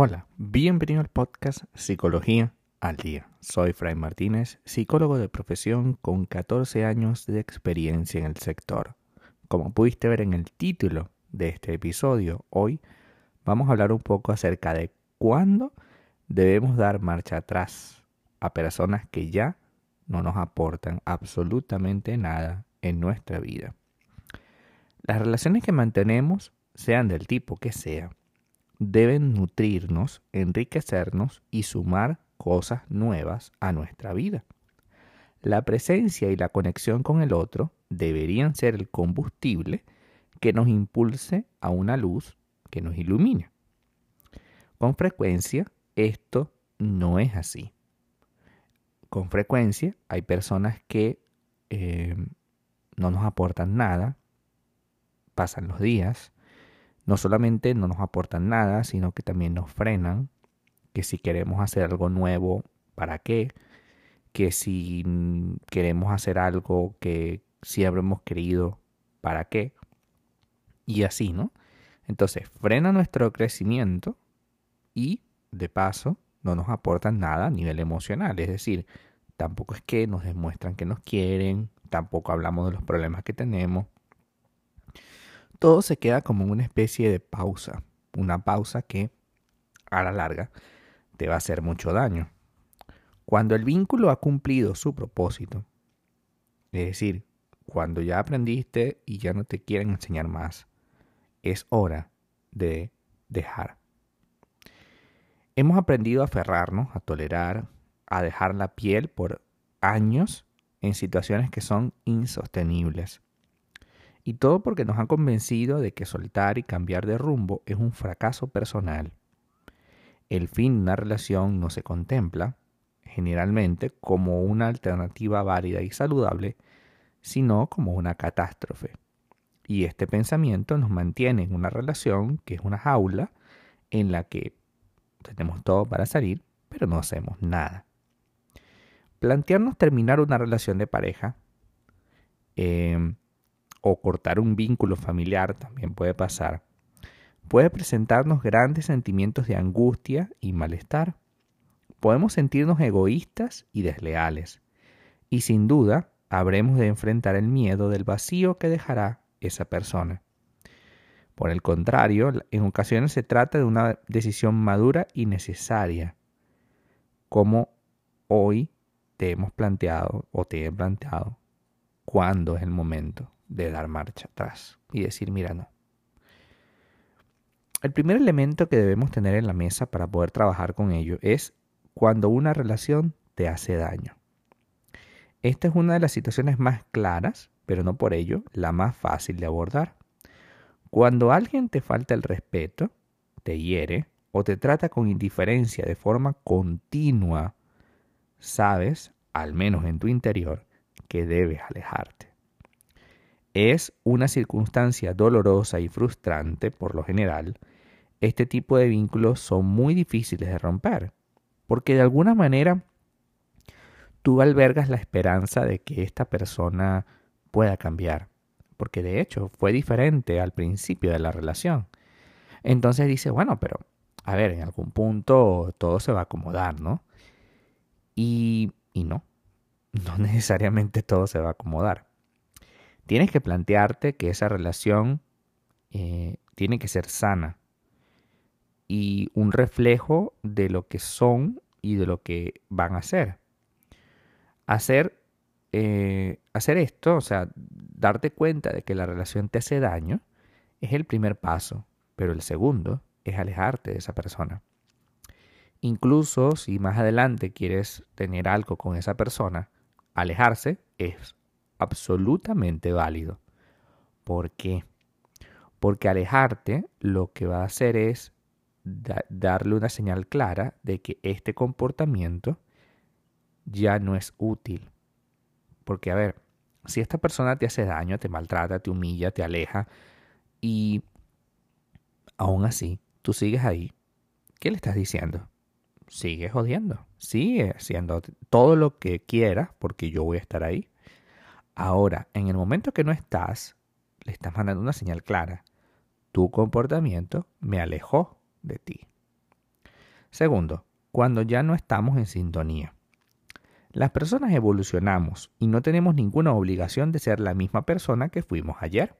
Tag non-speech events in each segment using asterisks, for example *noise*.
Hola, bienvenido al podcast Psicología al Día. Soy Fray Martínez, psicólogo de profesión con 14 años de experiencia en el sector. Como pudiste ver en el título de este episodio, hoy vamos a hablar un poco acerca de cuándo debemos dar marcha atrás a personas que ya no nos aportan absolutamente nada en nuestra vida. Las relaciones que mantenemos, sean del tipo que sea, deben nutrirnos, enriquecernos y sumar cosas nuevas a nuestra vida. La presencia y la conexión con el otro deberían ser el combustible que nos impulse a una luz que nos ilumine. Con frecuencia esto no es así. Con frecuencia hay personas que eh, no nos aportan nada, pasan los días, no solamente no nos aportan nada, sino que también nos frenan, que si queremos hacer algo nuevo, ¿para qué? Que si queremos hacer algo que siempre hemos querido, ¿para qué? Y así, ¿no? Entonces, frena nuestro crecimiento y, de paso, no nos aportan nada a nivel emocional. Es decir, tampoco es que nos demuestran que nos quieren, tampoco hablamos de los problemas que tenemos. Todo se queda como una especie de pausa, una pausa que a la larga te va a hacer mucho daño. Cuando el vínculo ha cumplido su propósito, es decir, cuando ya aprendiste y ya no te quieren enseñar más, es hora de dejar. Hemos aprendido a aferrarnos, a tolerar, a dejar la piel por años en situaciones que son insostenibles. Y todo porque nos han convencido de que soltar y cambiar de rumbo es un fracaso personal. El fin de una relación no se contempla, generalmente, como una alternativa válida y saludable, sino como una catástrofe. Y este pensamiento nos mantiene en una relación que es una jaula en la que tenemos todo para salir, pero no hacemos nada. Plantearnos terminar una relación de pareja em, o cortar un vínculo familiar también puede pasar. Puede presentarnos grandes sentimientos de angustia y malestar. Podemos sentirnos egoístas y desleales. Y sin duda habremos de enfrentar el miedo del vacío que dejará esa persona. Por el contrario, en ocasiones se trata de una decisión madura y necesaria, como hoy te hemos planteado o te he planteado, cuándo es el momento de dar marcha atrás y decir, mira, no. El primer elemento que debemos tener en la mesa para poder trabajar con ello es cuando una relación te hace daño. Esta es una de las situaciones más claras pero no por ello la más fácil de abordar. Cuando alguien te falta el respeto, te hiere o te trata con indiferencia de forma continua, sabes, al menos en tu interior, que debes alejarte. Es una circunstancia dolorosa y frustrante por lo general. Este tipo de vínculos son muy difíciles de romper, porque de alguna manera tú albergas la esperanza de que esta persona pueda cambiar, porque de hecho fue diferente al principio de la relación. Entonces dice, bueno, pero a ver, en algún punto todo se va a acomodar, ¿no? Y, no, *laughs* no necesariamente todo se va a acomodar. Tienes que plantearte que esa relación eh, tiene que ser sana y un reflejo de lo que son y de lo que van a ser. Hacer eh, hacer esto, o sea, darte cuenta de que la relación te hace daño, es el primer paso, pero el segundo es alejarte de esa persona. Incluso si más adelante quieres tener algo con esa persona, alejarse es absolutamente válido. ¿Por qué? Porque alejarte lo que va a hacer es darle una señal clara de que este comportamiento ya no es útil porque, a ver, si esta persona te hace daño, te maltrata, te humilla, te aleja, y aún así tú sigues ahí, ¿qué le estás diciendo? Sigue jodiendo, sigue haciendo todo lo que quieras porque yo voy a estar ahí. Ahora, en el momento que no estás, le estás mandando una señal clara. Tu comportamiento me alejó de ti. Segundo, cuando ya no estamos en sintonía. Las personas evolucionamos y no tenemos ninguna obligación de ser la misma persona que fuimos ayer,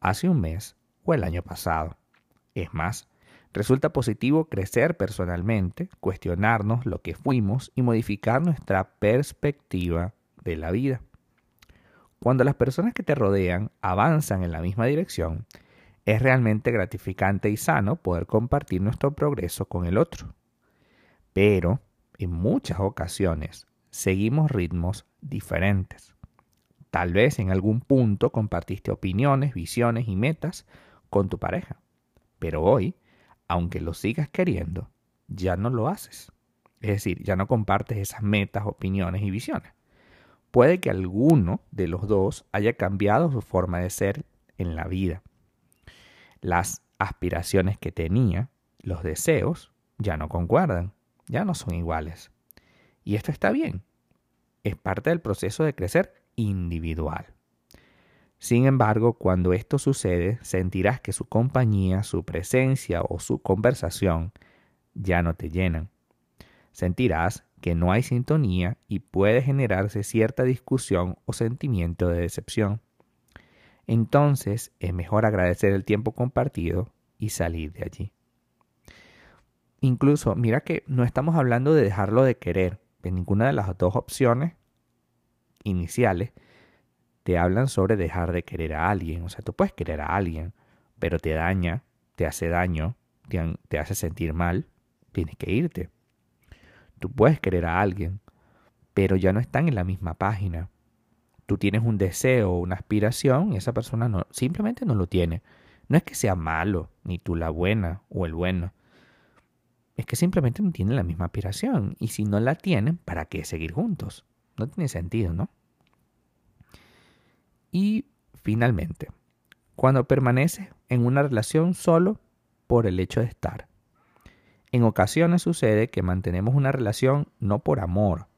hace un mes o el año pasado. Es más, resulta positivo crecer personalmente, cuestionarnos lo que fuimos y modificar nuestra perspectiva de la vida. Cuando las personas que te rodean avanzan en la misma dirección, es realmente gratificante y sano poder compartir nuestro progreso con el otro. Pero, en muchas ocasiones, seguimos ritmos diferentes. Tal vez en algún punto compartiste opiniones, visiones y metas con tu pareja, pero hoy, aunque lo sigas queriendo, ya no lo haces. Es decir, ya no compartes esas metas, opiniones y visiones. Puede que alguno de los dos haya cambiado su forma de ser en la vida. Las aspiraciones que tenía, los deseos, ya no concuerdan, ya no son iguales. Y esto está bien. Es parte del proceso de crecer individual. Sin embargo, cuando esto sucede, sentirás que su compañía, su presencia o su conversación ya no te llenan. Sentirás que no hay sintonía y puede generarse cierta discusión o sentimiento de decepción. Entonces es mejor agradecer el tiempo compartido y salir de allí. Incluso, mira que no estamos hablando de dejarlo de querer, en ninguna de las dos opciones iniciales te hablan sobre dejar de querer a alguien. O sea, tú puedes querer a alguien, pero te daña, te hace daño, te, hace sentir mal, tienes que irte. Tú puedes querer a alguien, pero ya no están en la misma página. Tú tienes un deseo una aspiración y esa persona simplemente no lo tiene. No es que sea malo, ni tú la buena o el bueno es que simplemente no tienen la misma aspiración. Y si no la tienen, ¿para qué seguir juntos? No tiene sentido, ¿no? Y finalmente, cuando permaneces en una relación solo por el hecho de estar. En ocasiones sucede que mantenemos una relación no por amor,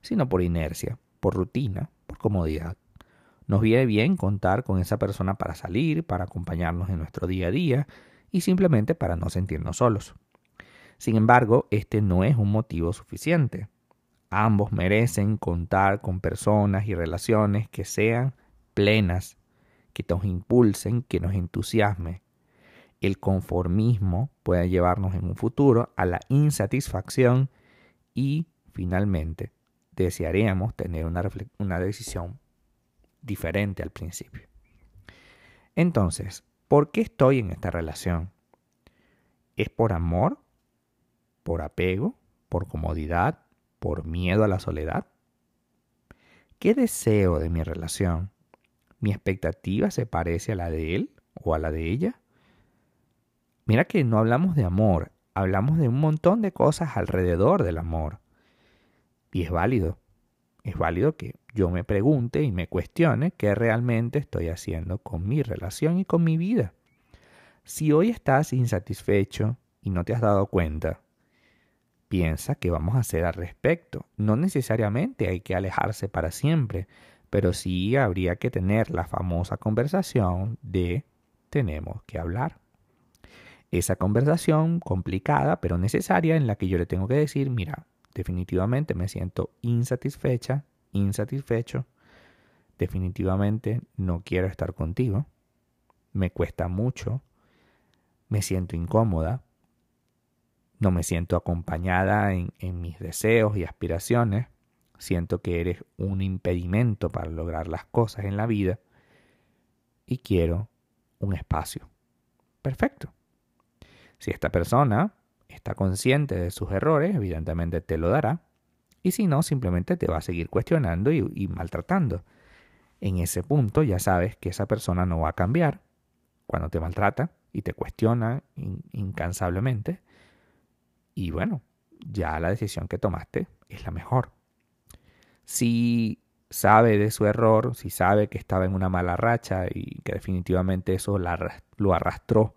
sino por inercia, por rutina, por comodidad. Nos viene bien contar con esa persona para salir, para acompañarnos en nuestro día a día y simplemente para no sentirnos solos. Sin embargo, este no es un motivo suficiente. Ambos merecen contar con personas y relaciones que sean plenas, que nos impulsen, que nos entusiasmen. El conformismo puede llevarnos en un futuro a la insatisfacción y, finalmente, desearíamos tener una, una decisión diferente al principio. Entonces, ¿por qué estoy en esta relación? ¿Es por amor por apego, por comodidad, por miedo a la soledad? ¿Qué deseo de mi relación? ¿Mi expectativa se parece a la de él o a la de ella? Mira que no hablamos de amor, hablamos de un montón de cosas alrededor del amor. Y es válido, es válido que yo me pregunte y me cuestione qué realmente estoy haciendo con mi relación y con mi vida. Si hoy estás insatisfecho y no te has dado cuenta, piensa que vamos a hacer al respecto. No necesariamente hay que alejarse para siempre, pero sí habría que tener la famosa conversación de tenemos que hablar. Esa conversación complicada pero necesaria en la que yo le tengo que decir, mira, definitivamente me siento insatisfecha, insatisfecho, definitivamente no quiero estar contigo, me cuesta mucho, me siento incómoda, no me siento acompañada en, mis deseos y aspiraciones, siento que eres un impedimento para lograr las cosas en la vida y quiero un espacio. Perfecto. Si esta persona está consciente de sus errores, evidentemente te lo dará. Y si no, simplemente te va a seguir cuestionando y, maltratando. En ese punto ya sabes que esa persona no va a cambiar cuando te maltrata y te cuestiona incansablemente y bueno, ya la decisión que tomaste es la mejor. Si sabe de su error, si sabe que estaba en una mala racha y que definitivamente eso lo arrastró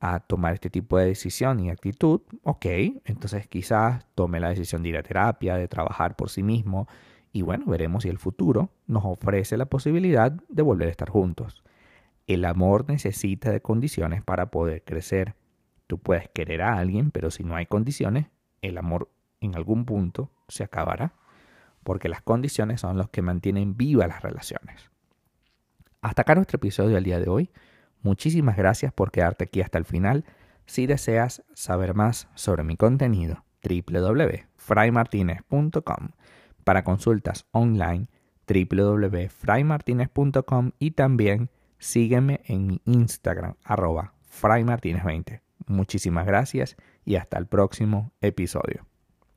a tomar este tipo de decisión y actitud, ok, entonces quizás tome la decisión de ir a terapia, de trabajar por sí mismo Y bueno, veremos si el futuro nos ofrece la posibilidad de volver a estar juntos. El amor necesita de condiciones para poder crecer. Tú puedes querer a alguien, pero si no hay condiciones, el amor en algún punto se acabará, porque las condiciones son los que mantienen vivas las relaciones. Hasta acá nuestro episodio del día de hoy. Muchísimas gracias por quedarte aquí hasta el final. Si deseas saber más sobre mi contenido, www.fraymartinez.com. Para consultas online, www.fraymartinez.com y también sígueme en mi Instagram, arroba fraymartinez20. Muchísimas gracias y hasta el próximo episodio.